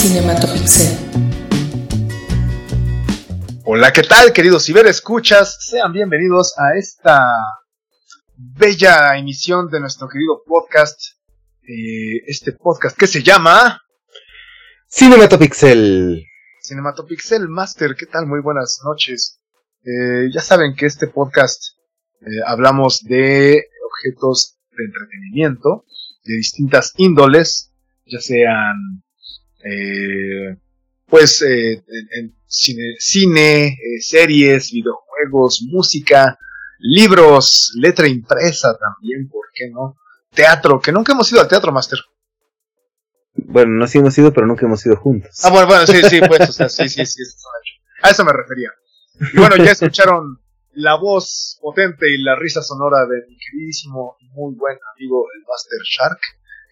Cinematopixel. Hola, ¿qué tal, queridos ciberescuchas? Sean bienvenidos a esta bella emisión de nuestro querido podcast. eh, este podcast que se llama Cinematopixel. Cinematopixel Master. ¿Qué tal? Muy buenas noches. Eh, ya saben que este podcast eh, hablamos de objetos de entretenimiento de distintas índoles, ya sean eh, pues eh, en, en cine, cine eh, series, videojuegos, música, libros, letra impresa también, ¿por qué no? Teatro, que nunca hemos ido al teatro, Master. Bueno, no sí hemos ido, pero nunca hemos ido juntos. Ah, bueno, bueno, sí, sí, pues, o sea, sí, sí, sí, eso es. A eso me refería. Y bueno, ya escucharon la voz potente y la risa sonora de mi queridísimo y muy buen amigo, el Master Shark.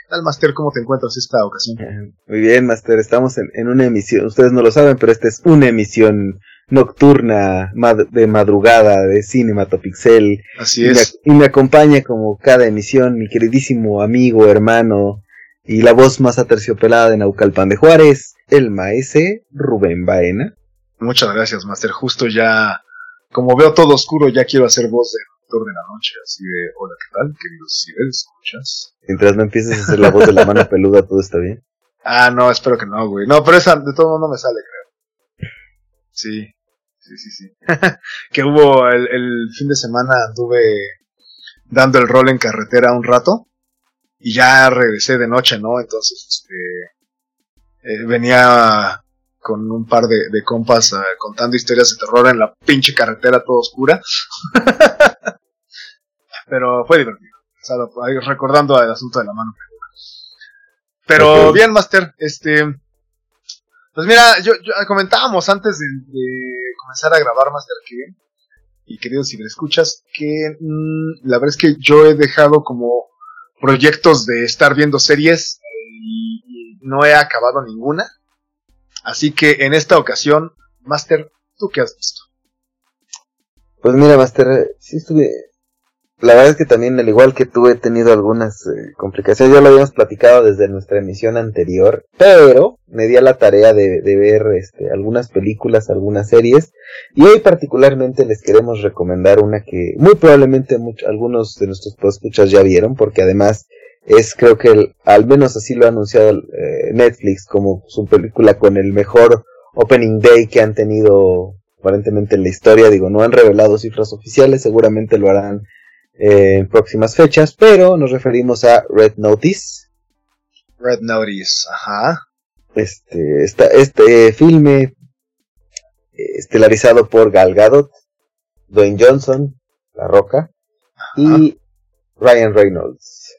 ¿Qué tal, Master? ¿Cómo te encuentras esta ocasión? Eh, Muy bien, Master, estamos en, en una emisión, ustedes no lo saben, pero esta es una emisión nocturna mad- de madrugada de Cinematopixel. Así Y me, es. y me acompaña como cada emisión mi queridísimo amigo, hermano y la voz más aterciopelada de Naucalpan de Juárez, el maese Rubén Baena. Muchas gracias, Master. Justo ya, como veo todo oscuro, ya quiero hacer voz de de la noche. Así de, hola, ¿qué tal, queridos ciberescuchas? Mientras no empieces a hacer la voz de la mano peluda, todo está bien. Ah, no, espero que no, güey. No, pero esa de todo no me sale, creo. Sí, sí, sí, sí. que hubo el, el fin de semana, anduve dando el rol en carretera un rato y ya regresé de noche, ¿no? Entonces, este, eh, venía con un par de, de compas eh, contando historias de terror en la pinche carretera toda oscura. Pero fue divertido. O sea, recordando el asunto de la mano. Pero bien, Master, este. Pues mira, yo, yo comentábamos antes de, de comenzar a grabar Master que, y queridos ciberescuchas, que mm, la verdad es que yo he dejado como proyectos de estar viendo series y, y no he acabado ninguna. Así que en esta ocasión, Master, ¿tú qué has visto? Pues mira, Master, sí estuve. La verdad es que también, al igual que tú, he tenido algunas eh, complicaciones. Ya lo habíamos platicado desde nuestra emisión anterior, pero me di a la tarea de, de ver este, algunas películas, algunas series. Y hoy, particularmente, les queremos recomendar una que muy probablemente algunos de nuestros escuchas ya vieron, porque además es, creo que el- al menos así lo ha anunciado eh, Netflix como su película con el mejor opening day que han tenido aparentemente en la historia. Digo, no han revelado cifras oficiales, seguramente lo harán eh, en próximas fechas, pero nos referimos a Red Notice. Red Notice, ajá. Este, esta, este filme eh, estelarizado por Gal Gadot, Dwayne Johnson, La Roca y Ryan Reynolds.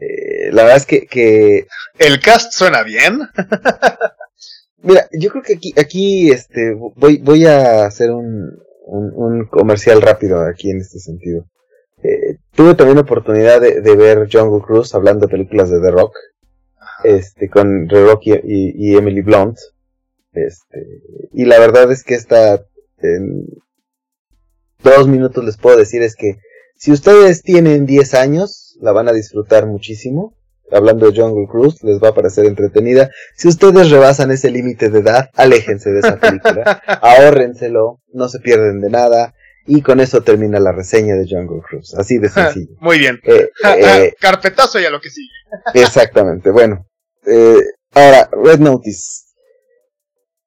Eh, la verdad es que, que ¿El cast suena bien? Mira, yo creo que aquí, aquí, este, voy, voy a hacer un, un, un comercial rápido aquí en este sentido. Eh, tuve también la oportunidad de, de ver Jungle Cruise hablando de películas de The Rock, este, con The Rock y, y- y Emily Blunt. Este, y la verdad es que esta, en dos minutos les puedo decir es que si ustedes tienen 10 años, la van a disfrutar muchísimo. Hablando de Jungle Cruise, les va a parecer entretenida. Si ustedes rebasan ese límite de edad, aléjense de esa película. ahórrenselo, no se pierden de nada. Y con eso termina la reseña de Jungle Cruise. Así de sencillo. Muy bien. Eh, eh, Carpetazo y a lo que sigue. exactamente, bueno. eh, ahora, Red Notice.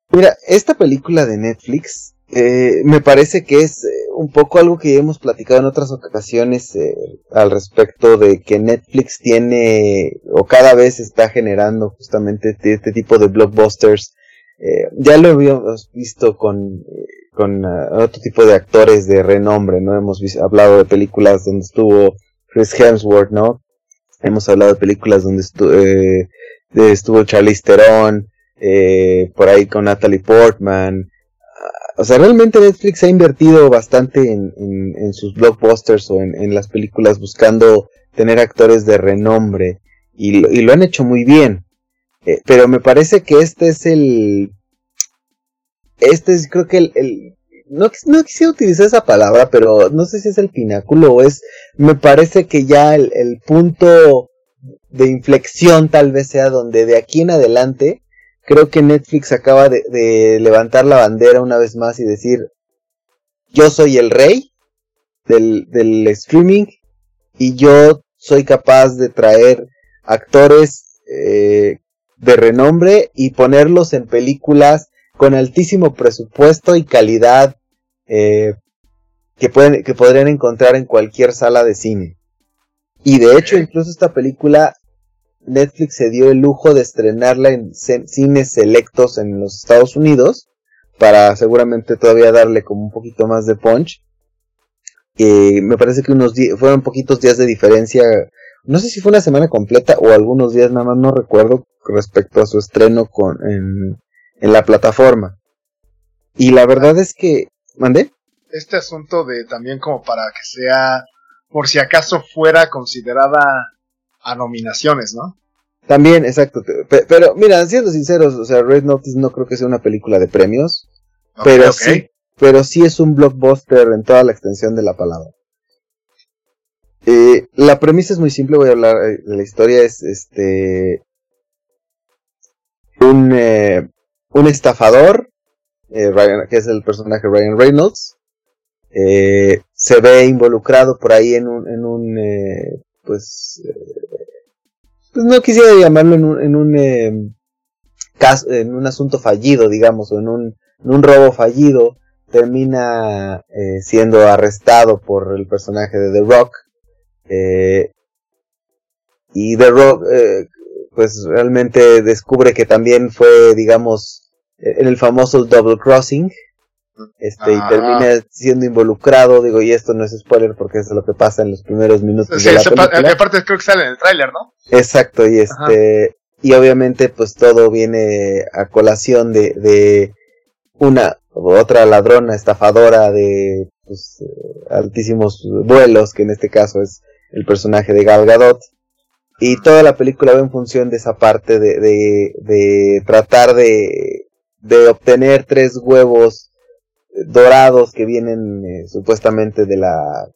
Mira, esta película de Netflix eh, me parece que es un poco algo que ya hemos platicado en otras ocasiones al respecto de que Netflix tiene o cada vez está generando justamente este, tipo de blockbusters. Eh, ya lo habíamos visto con, con ah, otro tipo de actores de renombre, ¿no? Hemos hablado de películas donde estuvo Chris Hemsworth, ¿no? Hemos hablado de películas donde estu- eh, estuvo Charlize Theron, eh, por ahí con Natalie Portman. Ah, O sea, realmente Netflix ha invertido bastante en, en- en sus blockbusters o en, en las películas buscando tener actores de renombre y lo, y lo han hecho muy bien. Eh, pero me parece que este es el... Este es creo que el... el- no, no quisiera utilizar esa palabra, pero no sé si es el pináculo o es... Me parece que ya el, el punto de inflexión tal vez sea donde de aquí en adelante creo que Netflix acaba de, levantar la bandera una vez más y decir, yo soy el rey del, del streaming y yo soy capaz de traer actores eh, de renombre y ponerlos en películas con altísimo presupuesto y calidad eh, que, pueden, que podrían encontrar en cualquier sala de cine. Y de hecho, incluso esta película, Netflix se dio el lujo de estrenarla en cines selectos en los Estados Unidos, para seguramente todavía darle como un poquito más de punch. Y me parece que unos fueron poquitos días de diferencia, no sé si fue una semana completa o algunos días nada más, no recuerdo respecto a su estreno con, en, en la plataforma. Y la verdad es que, ¿mandé? Este asunto de también como para que sea, por si acaso fuera considerada a nominaciones, ¿no? También, exacto. Pero mira, siendo sinceros, o sea, Red Notice no creo que sea una película de premios, pero sí, pero sí es un blockbuster en toda la extensión de la palabra. Eh, la premisa es muy simple, voy a hablar eh, de la historia, es este un, eh, un estafador, eh, que es el personaje Ryan Reynolds, eh, se ve involucrado por ahí en un, en un pues, pues, no quisiera llamarlo en un, en un caso, en un asunto fallido, digamos, o en un, en un robo fallido, termina siendo arrestado por el personaje de The Rock, y The Rock, pues realmente descubre que también fue, digamos, en el famoso double crossing, este, y termina siendo involucrado, digo, y esto no es spoiler porque es lo que pasa en los primeros minutos de la película. aparte creo que sale en el tráiler, ¿no? Exacto, y este, y obviamente pues todo viene a colación de, de una otra ladrona estafadora de pues, altísimos vuelos, que en este caso es el personaje de Gal Gadot, y toda la película va en función de esa parte de, de, de tratar de, de obtener tres huevos dorados que vienen eh, supuestamente de la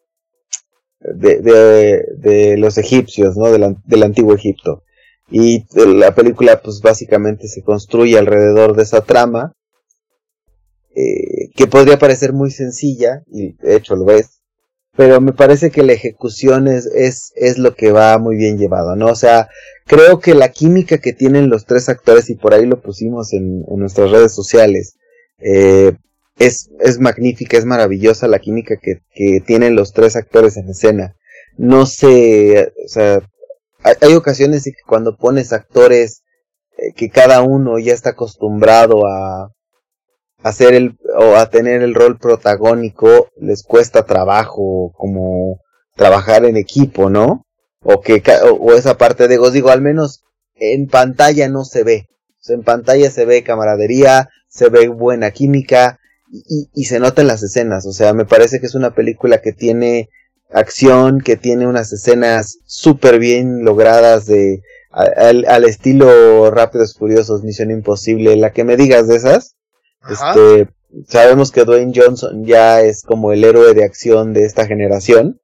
de, de, de, los egipcios, ¿no? Del, del antiguo Egipto. Y la película, pues básicamente se construye alrededor de esa trama, eh, que podría parecer muy sencilla, y de hecho lo es, pero me parece que la ejecución es, es, es lo que va muy bien llevado, ¿no? O sea, creo que la química que tienen los tres actores, y por ahí lo pusimos en, nuestras redes sociales, eh, es, es magnífica, es maravillosa la química que, que tienen los tres actores en escena. No sé, o sea, hay, ocasiones que cuando pones actores eh, que cada uno ya está acostumbrado a, hacer el o a tener el rol protagónico les cuesta trabajo como trabajar en equipo, ¿no? O que o, esa parte de os digo, al menos en pantalla no se ve. en pantalla se ve camaradería, se ve buena química y, y, se nota en las escenas. O sea, me parece que es una película que tiene acción, que tiene unas escenas súper bien logradas de al, al estilo Rápidos Furiosos, Misión Imposible, la que me digas de esas este, sabemos que Dwayne Johnson ya es como el héroe de acción de esta generación.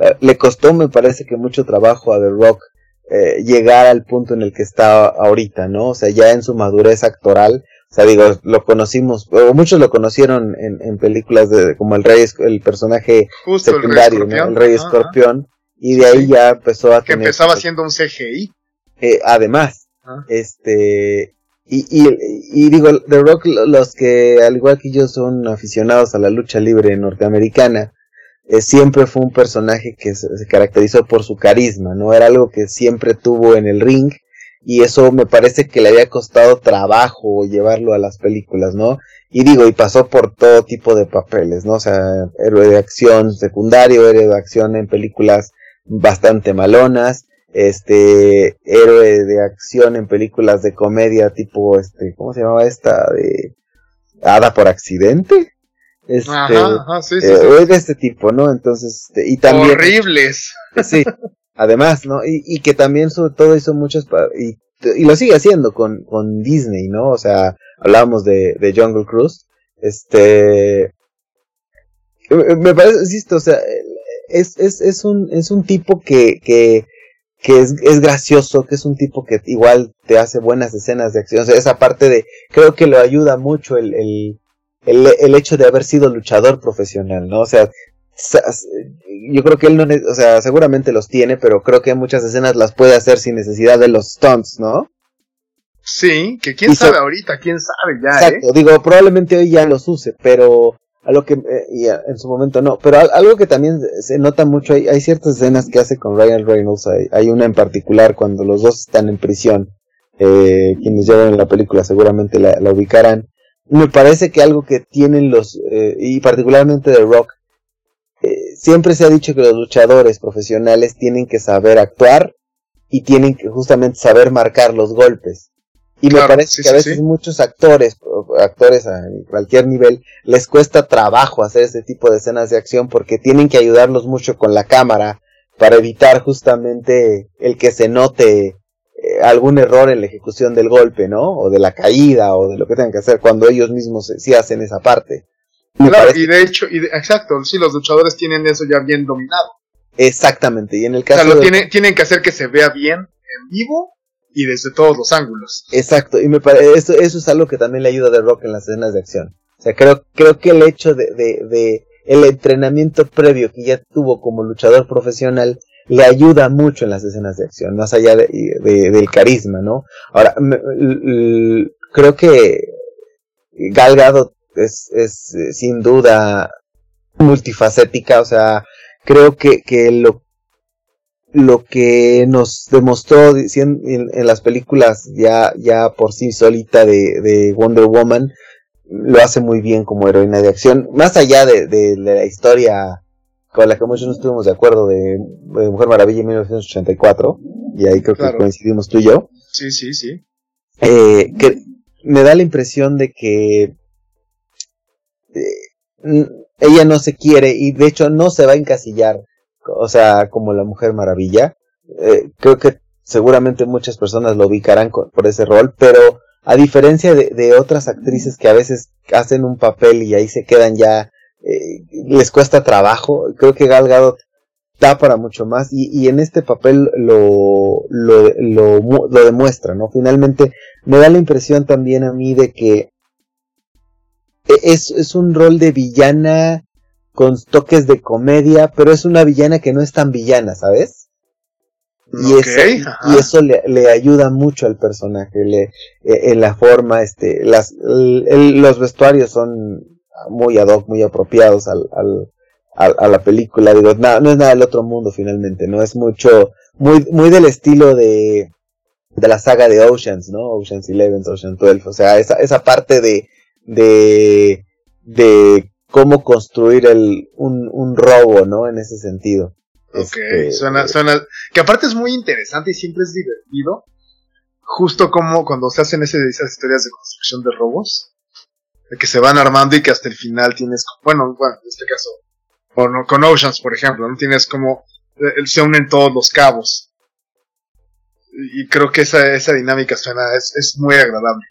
Eh, le costó, me parece que mucho trabajo a The Rock eh, llegar al punto en el que está ahorita, ¿no? O sea, ya en su madurez actoral. O sea, digo, lo conocimos, o muchos lo conocieron en, películas de, como el rey, el personaje secundario, el Rey, ¿no? el rey Escorpión. Y de ahí ya empezó a que empezaba siendo un CGI. Eh, además, este, y, y, digo, The Rock, los que al igual que yo son aficionados a la lucha libre norteamericana, eh, siempre fue un personaje que se, caracterizó por su carisma, ¿no? Era algo que siempre tuvo en el ring y eso me parece que le había costado trabajo llevarlo a las películas, ¿no? Y digo, y pasó por todo tipo de papeles, ¿no? O sea, héroe de acción secundario, héroe de acción en películas bastante malonas, este héroe de acción en películas de comedia tipo este cómo se llamaba esta de Hada por accidente este ajá, sí, sí, eh, de este tipo no entonces este, y también horribles. Sí además no y, y, que también sobre todo hizo muchos y, y lo sigue haciendo con, con Disney no o sea hablábamos de, de Jungle Cruise este me parece insisto o sea es, es, es un es un tipo que, que que es, es, gracioso, que es un tipo que igual te hace buenas escenas de acción. O sea, esa parte de, creo que lo ayuda mucho el, el, el, el hecho de haber sido luchador profesional, ¿no? O sea, yo creo que él no, o sea, seguramente los tiene, pero creo que muchas escenas las puede hacer sin necesidad de los stunts, ¿no? Sí, que quién sabe ahorita, quién sabe ya, ¿eh? Exacto, digo, probablemente hoy ya los use, pero a lo que eh, en su momento no, pero algo que también se nota mucho, hay, hay ciertas escenas que hace con Ryan Reynolds, hay, una en particular cuando los dos están en prisión, eh, quienes ya ven la película seguramente la, ubicarán, me parece que algo que tienen los, eh, y particularmente de Rock, siempre se ha dicho que los luchadores profesionales tienen que saber actuar y tienen que justamente saber marcar los golpes. Y me parece que a veces muchos actores, actores a cualquier nivel, les cuesta trabajo hacer ese tipo de escenas de acción porque tienen que ayudarlos mucho con la cámara para evitar justamente el que se note eh, algún error en la ejecución del golpe, ¿no? O de la caída o de lo que tengan que hacer cuando ellos mismos sí hacen esa parte. claro, y de hecho, y exacto, sí, los luchadores tienen eso ya bien dominado. Exactamente, y en el caso... O sea, lo tienen que hacer que se vea bien en vivo y desde todos los ángulos. Exacto, y me parece, eso, eso es algo que también le ayuda a The Rock en las escenas de acción. O sea, creo, creo que el hecho de, de, el entrenamiento previo que ya tuvo como luchador profesional le ayuda mucho en las escenas de acción, más allá de, del carisma, ¿no? Ahora, creo que Gal Gadot es, es sin duda multifacética, o sea, creo que, que lo lo que nos demostró en, en, las películas ya, ya por sí solita de, de, Wonder Woman, lo hace muy bien como heroína de acción, más allá de, de, la historia con la que muchos no estuvimos de acuerdo de, Mujer Maravilla en 1984, y ahí creo que coincidimos tú y yo. Sí, sí, sí. Eh, que me da la impresión de que eh, ella no se quiere y de hecho no se va a encasillar o sea, como la Mujer Maravilla. Eh, creo que seguramente muchas personas lo ubicarán por ese rol, pero a diferencia de, otras actrices que a veces hacen un papel y ahí se quedan ya, eh, les cuesta trabajo, creo que Gal Gadot da para mucho más y, en este papel lo, lo, lo, lo demuestra, ¿no? Finalmente me da la impresión también a mí de que e, es, es un rol de villana con toques de comedia, pero es una villana que no es tan villana, ¿sabes? Y eso, y eso le, ayuda mucho al personaje, le, e, en la forma, este, las, los vestuarios son muy ad hoc, muy apropiados al, al, a, la película, digo, no, no es nada del otro mundo finalmente, no es mucho, muy, muy del estilo de, de la saga de Oceans, ¿no? Oceans 11, Oceans 12, o sea, esa, esa parte de, de, de cómo construir el, un, un robo, ¿no? En ese sentido. Ok, este, suena, suena, que aparte es muy interesante y siempre es divertido, justo como cuando se hacen ese, esas historias de construcción de robos, de que se van armando y que hasta el final tienes, bueno, bueno, en este caso, con, con Oceans, por ejemplo, no tienes como, eh, se unen todos los cabos. Y creo que esa, esa dinámica suena, es, es muy agradable.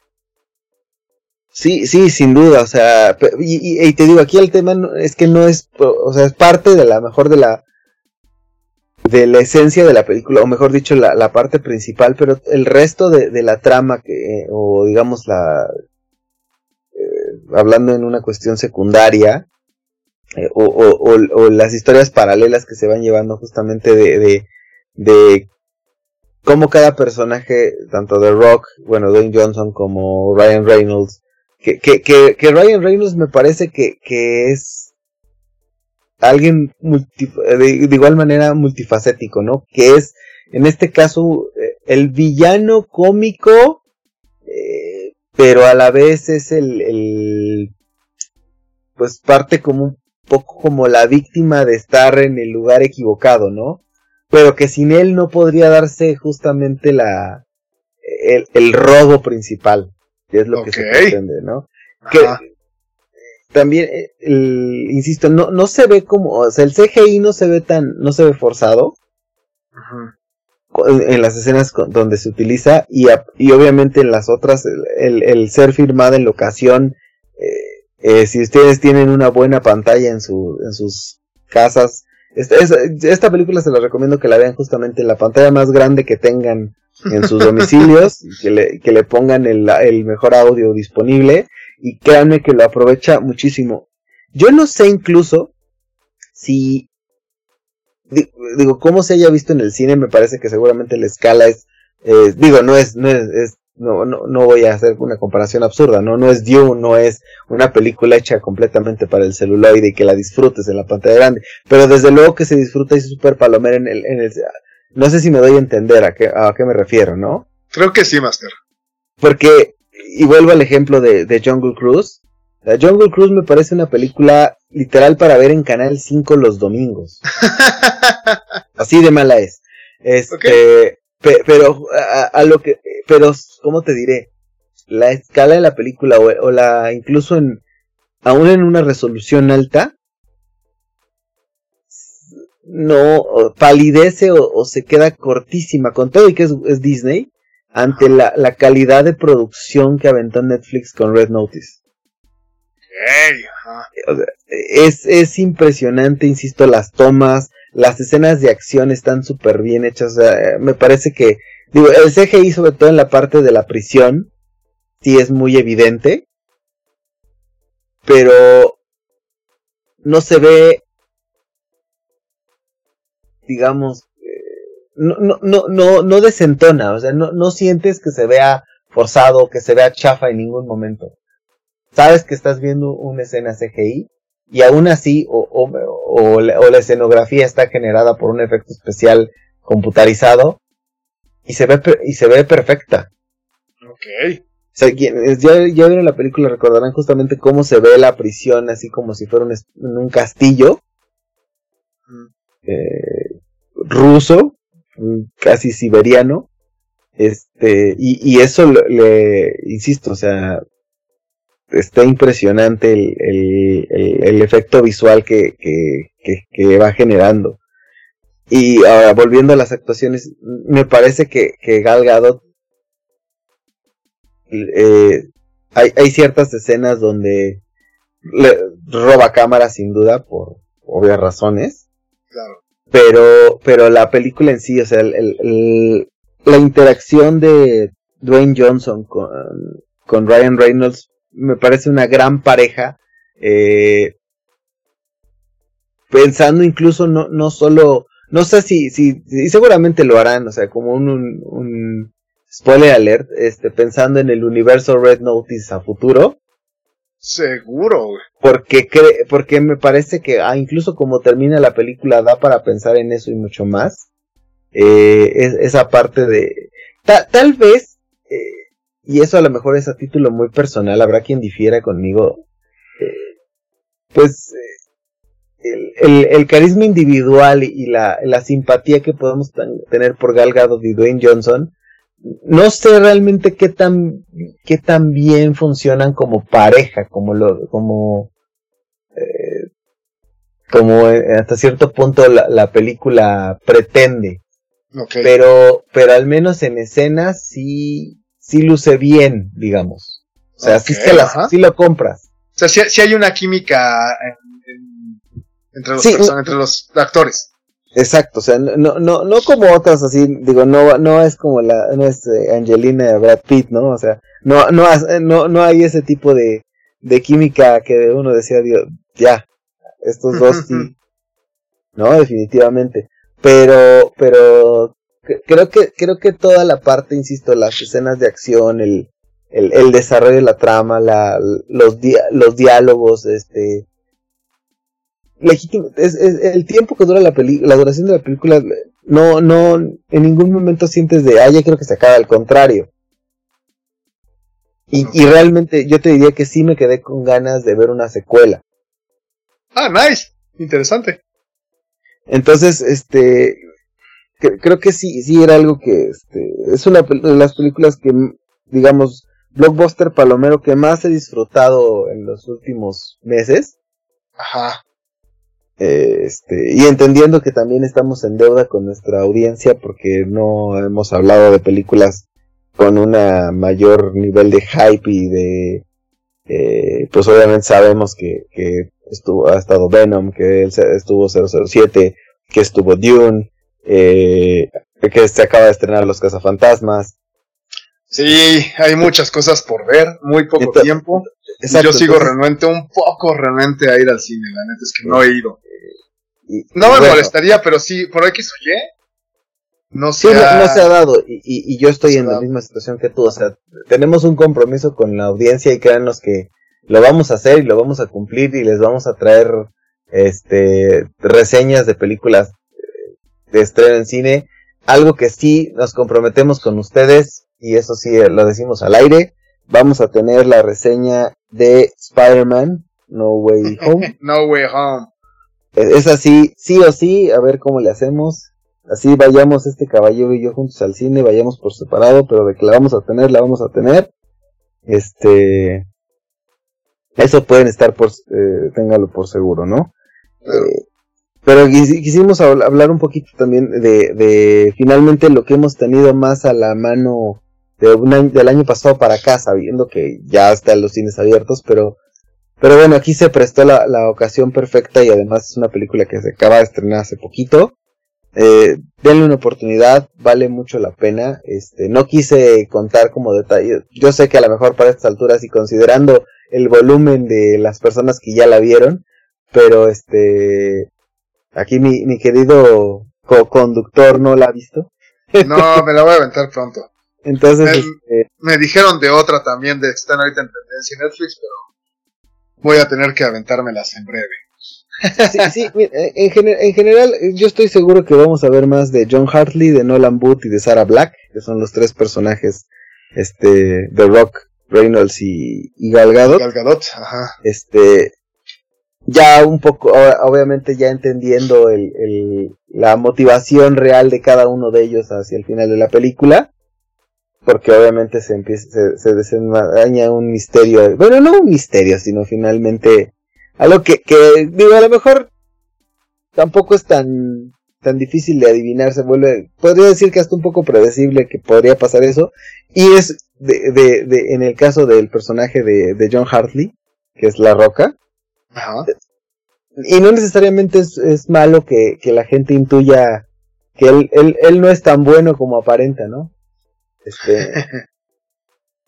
Sí, sí, sin duda, o sea, y, te digo, aquí el tema es que no es, o sea, es parte de la mejor de la de la esencia de la película, o mejor dicho, la, parte principal, pero el resto de, de la trama, que, o digamos la, eh, hablando en una cuestión secundaria, eh, o, o, o, las historias paralelas que se van llevando justamente de, de cómo cada personaje, tanto de Rock, bueno, Dwayne Johnson como Ryan Reynolds, que, que, que, Ryan Reynolds me parece que, que es alguien de, igual manera multifacético, ¿no? Que es, en este caso, eh, el villano cómico, eh, pero a la vez es el, el, pues parte como un poco como la víctima de estar en el lugar equivocado, ¿no? Pero que sin él no podría darse justamente la, el, el robo principal que es lo que se pretende, ¿no? Que también, eh, insisto, no, no se ve como, o sea, el CGI no se ve tan, no se ve forzado. En, las escenas donde se utiliza y, y obviamente en las otras el, el, ser firmado en locación eh, eh, si ustedes tienen una buena pantalla en, su, en sus casas Esta, esta película se la recomiendo que la vean justamente en la pantalla más grande que tengan en sus domicilios, que le, que le pongan el, el mejor audio disponible. Y créanme que lo aprovecha muchísimo. Yo no sé incluso si digo, cómo se haya visto en el cine, me parece que seguramente la escala es, digo, no es, no es, no, no, no voy a hacer una comparación absurda, no, no es Dune, no es una película hecha completamente para el celuloide y que la disfrutes en la pantalla grande, pero desde luego que se disfruta y es súper palomera en el, en el, no sé si me doy a entender a qué, a qué me refiero, ¿no? Creo que sí, Master. Porque, y vuelvo al ejemplo de, de Jungle Cruise, la Jungle Cruise me parece una película literal para ver en Canal 5 los domingos. Así de mala es. Este, pero a, lo que, pero ¿cómo te diré? La escala de la película o, la incluso en aún en una resolución alta no palidece o, se queda cortísima con todo y que es, Disney ante la, la calidad de producción que aventó Netflix con Red Notice es, es impresionante, insisto, las tomas, las escenas de acción están súper bien hechas. me parece que, digo, el CGI, sobre todo en la parte de la prisión, sí es muy evidente. Pero no se ve, digamos, eh, no, no, no, no, no desentona, o sea, no, no sientes que se vea forzado, que se vea chafa en ningún momento sabes que estás viendo una escena CGI y aún así o, o, la, escenografía está generada por un efecto especial computarizado y se ve y se ve perfecta. Ok. O sea, ya, ya vieron la película, recordarán justamente cómo se ve la prisión, así como si fuera un, un castillo eh, ruso, casi siberiano. Este, y, y eso le, insisto, o sea, está impresionante el, el, efecto visual que, que, va generando. Y ahora, volviendo a las actuaciones, me parece que, que Gal Gadot, eh, hay, hay ciertas escenas donde le roba cámara sin duda por obvias razones. Claro. Pero, pero la película en sí, o sea, el, la interacción de Dwayne Johnson con, con Ryan Reynolds me parece una gran pareja. Eh, pensando incluso no, no solo, no sé si, si, y seguramente lo harán, o sea, como un, un, spoiler alert, este, pensando en el universo Red Notice a futuro. Seguro, Porque, porque me parece que, ah, incluso como termina la película, da para pensar en eso y mucho más. Eh, esa parte de, tal vez, eh, y eso a lo mejor es a título muy personal, habrá quien difiera conmigo, eh, pues eh, el, carisma individual y la, simpatía que podemos tener por Gal Gadot y Dwayne Johnson, no sé realmente qué tan, qué tan bien funcionan como pareja, como lo, como, eh, como hasta cierto punto la, película pretende. Pero, pero al menos en escenas sí, sí luce bien, digamos. O sea, sí, sí lo compras. O sea, sí, hay una química entre, los entre los actores. Exacto, o sea, no, no, no como otras así, digo, no, no es como la, no es eh, Angelina Brad Pitt, ¿no? O sea, no, no, no, no hay ese tipo de, de química que uno decía, Dios, ya, estos dos sí, no, definitivamente. Pero, pero creo que creo que toda la parte, insisto, las escenas de acción, el, el, desarrollo de la trama, la, los, los diálogos, este legítimo, es, el tiempo que dura la película, la duración de la película, no, no, en ningún momento sientes de, ah, ya creo que se acaba, al contrario. Y, y realmente yo te diría que sí me quedé con ganas de ver una secuela. Ah, nice, interesante. Entonces, este, creo que sí, sí era algo que este, es una de las películas que, digamos, blockbuster palomero que más he disfrutado en los últimos meses. Ajá. Este, y entendiendo que también estamos en deuda con nuestra audiencia porque no hemos hablado de películas con un mayor nivel de hype y de, eh, pues obviamente sabemos que, que estuvo, ha estado Venom, que estuvo 007, que estuvo Dune, eh, que se acaba de estrenar Los Cazafantasmas. Sí, hay muchas cosas por ver, muy poco tiempo. yo sigo realmente un poco realmente a ir al cine, la neta es que no he ido. no me molestaría, pero sí, por X o Y, no se, ha... No, se ha dado, y, y, yo estoy en la misma situación que tú, o sea, tenemos un compromiso con la audiencia y créanos que lo vamos a hacer y lo vamos a cumplir y les vamos a traer este reseñas de películas eh, de estreno en cine, algo que sí nos comprometemos con ustedes y eso sí eh, lo decimos al aire, vamos a tener la reseña de Spider-Man No Way Home. no Way Home. Es así, sí o sí, a ver cómo le hacemos. Así vayamos este caballero y yo juntos al cine, vayamos por separado, pero de que la vamos a tener, la vamos a tener. Este, eso pueden estar por, eh, téngalo por seguro, ¿no? Eh, pero quisimos hablar un poquito también de, de, finalmente lo que hemos tenido más a la mano de un del año pasado para acá, sabiendo que ya están los cines abiertos, pero, pero bueno, aquí se prestó la, la ocasión perfecta y además es una película que se acaba de estrenar hace poquito. Eh, denle una oportunidad, vale mucho la pena. Este, no quise contar como detalle. Yo sé que a lo mejor para estas alturas y considerando el volumen de las personas que ya la vieron, pero este, aquí mi, mi querido co-conductor no la ha visto. No, me la voy a aventar pronto. Entonces, me, este, me dijeron de otra también de que están ahorita en tendencia en Netflix, pero voy a tener que aventármelas en breve. Sí, sí, en, en, general yo estoy seguro que vamos a ver más de John Hartley, de Nolan Booth y de Sarah Black, que son los tres personajes este de Rock, Reynolds y, y Gal Gadot. ajá. Este, ya un poco, obviamente ya entendiendo el, el, la motivación real de cada uno de ellos hacia el final de la película, porque obviamente se empieza, se, se desenmaraña un misterio, bueno, no un misterio, sino finalmente algo que, que, digo, a lo mejor tampoco es tan, tan difícil de adivinar, se vuelve, podría decir que hasta un poco predecible que podría pasar eso, y es de, de, de en el caso del personaje de, de John Hartley, que es La Roca, Ajá. y no necesariamente es, es malo que, que, la gente intuya que él, él, él no es tan bueno como aparenta, ¿no? Este,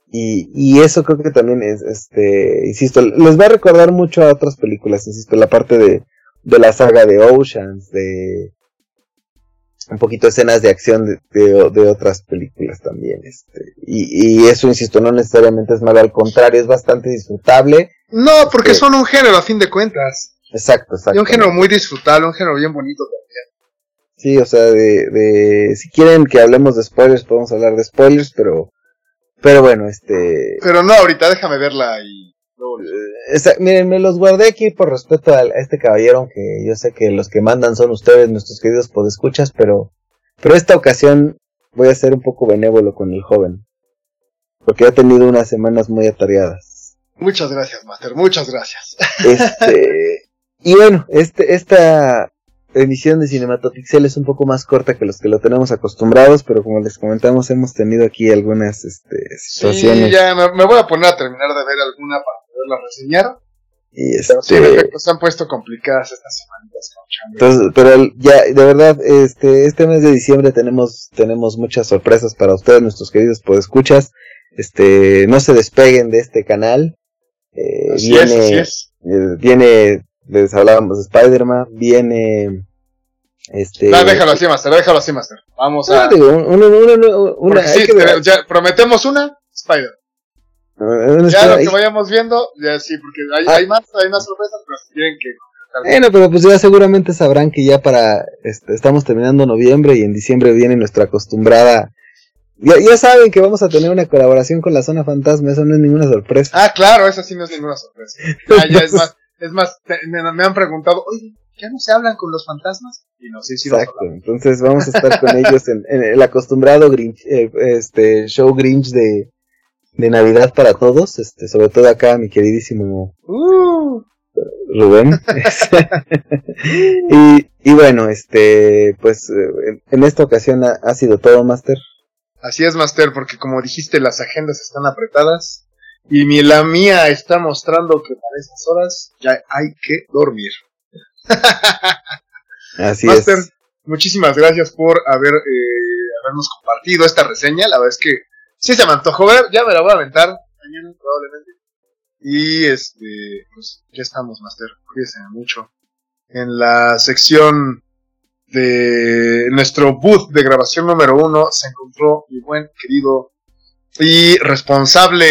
Y, y eso creo que también es, este, insisto, les va a recordar mucho a otras películas, insisto, la parte de, de la saga de Oceans, de un poquito escenas de acción de, de, otras películas también, este, y, y, eso, insisto, no necesariamente es malo, al contrario, es bastante disfrutable. No, porque este son un género a fin de cuentas. Exacto, exacto. Y un género muy disfrutable, un género bien bonito también. Sí, o sea, de, de, si quieren que hablemos de spoilers, podemos hablar de spoilers, pero pero bueno, este. Pero no, ahorita déjame verla y. miren, me los guardé aquí por respeto a, este caballero, aunque yo sé que los que mandan son ustedes, nuestros queridos podescuchas, pero. Pero esta ocasión voy a ser un poco benévolo con el joven. Porque ha tenido unas semanas muy atareadas. Muchas gracias, Master, muchas gracias. Este. y bueno, este, esta emisión de Cinematopixel es un poco más corta que los que lo tenemos acostumbrados, pero como les comentamos, hemos tenido aquí algunas este, situaciones. Sí, ya me, voy a poner a terminar de ver alguna para poderla reseñar. Y este... Pero se han puesto complicadas estas semanas. Entonces, pero ya, de verdad, este, este mes de diciembre tenemos, tenemos muchas sorpresas para ustedes, nuestros queridos podescuchas. Este, no se despeguen de este canal. Eh, viene, es, eh, viene les hablábamos de Spider-Man, viene este... No, déjalo así, Master, déjalo así, Master. Vamos a... una, ya prometemos una, Spider. ya lo que vayamos viendo, ya sí, porque hay, ah. hay más, hay más sorpresas, pero si quieren que... Bueno, pero pues ya seguramente sabrán que ya para, este, estamos terminando noviembre y en diciembre viene nuestra acostumbrada ya, ya, saben que vamos a tener una colaboración con la zona fantasma, eso no es ninguna sorpresa. Ah, claro, eso sí no es ninguna sorpresa. Ah, ya es más, es más, me, han preguntado, oye, ¿ya no se hablan con los fantasmas? Y no sé si Exacto, entonces vamos a estar con ellos en, el acostumbrado Grinch, eh, este show Grinch de, de Navidad para todos, este, sobre todo acá mi queridísimo uh. Rubén. y, y bueno, este, pues eh, en esta ocasión ha, ha sido todo, Master. Así es, Master, porque como dijiste, las agendas están apretadas. Y mi, la mía está mostrando que para esas horas ya hay que dormir. Así Master, es. muchísimas gracias por haber eh, habernos compartido esta reseña. La verdad es que sí se me antojó ver, ya me la voy a aventar mañana probablemente. Y este, pues ya estamos, Master. Cuídense mucho. En la sección de nuestro booth de grabación número uno se encontró mi buen querido y responsable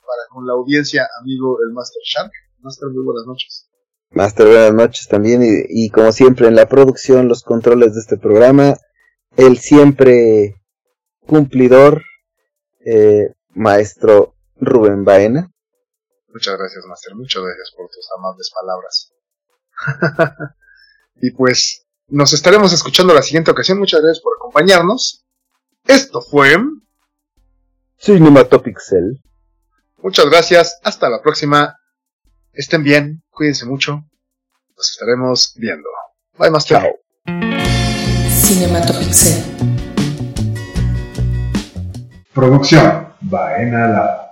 para con la audiencia amigo el Master Shark. Master, muy buenas noches. Master, buenas noches también. Y, y como siempre, en la producción, los controles de este programa, el siempre cumplidor, eh, maestro Rubén Baena. Muchas gracias, Master. Muchas gracias por tus amables palabras. y pues nos estaremos escuchando la siguiente ocasión. Muchas gracias por acompañarnos. Esto fue Cinematopixel. Muchas gracias. Hasta la próxima. Estén bien. Cuídense mucho. Nos estaremos viendo. Bye, Master. Chao. Cinematopixel. Producción Baena Lab.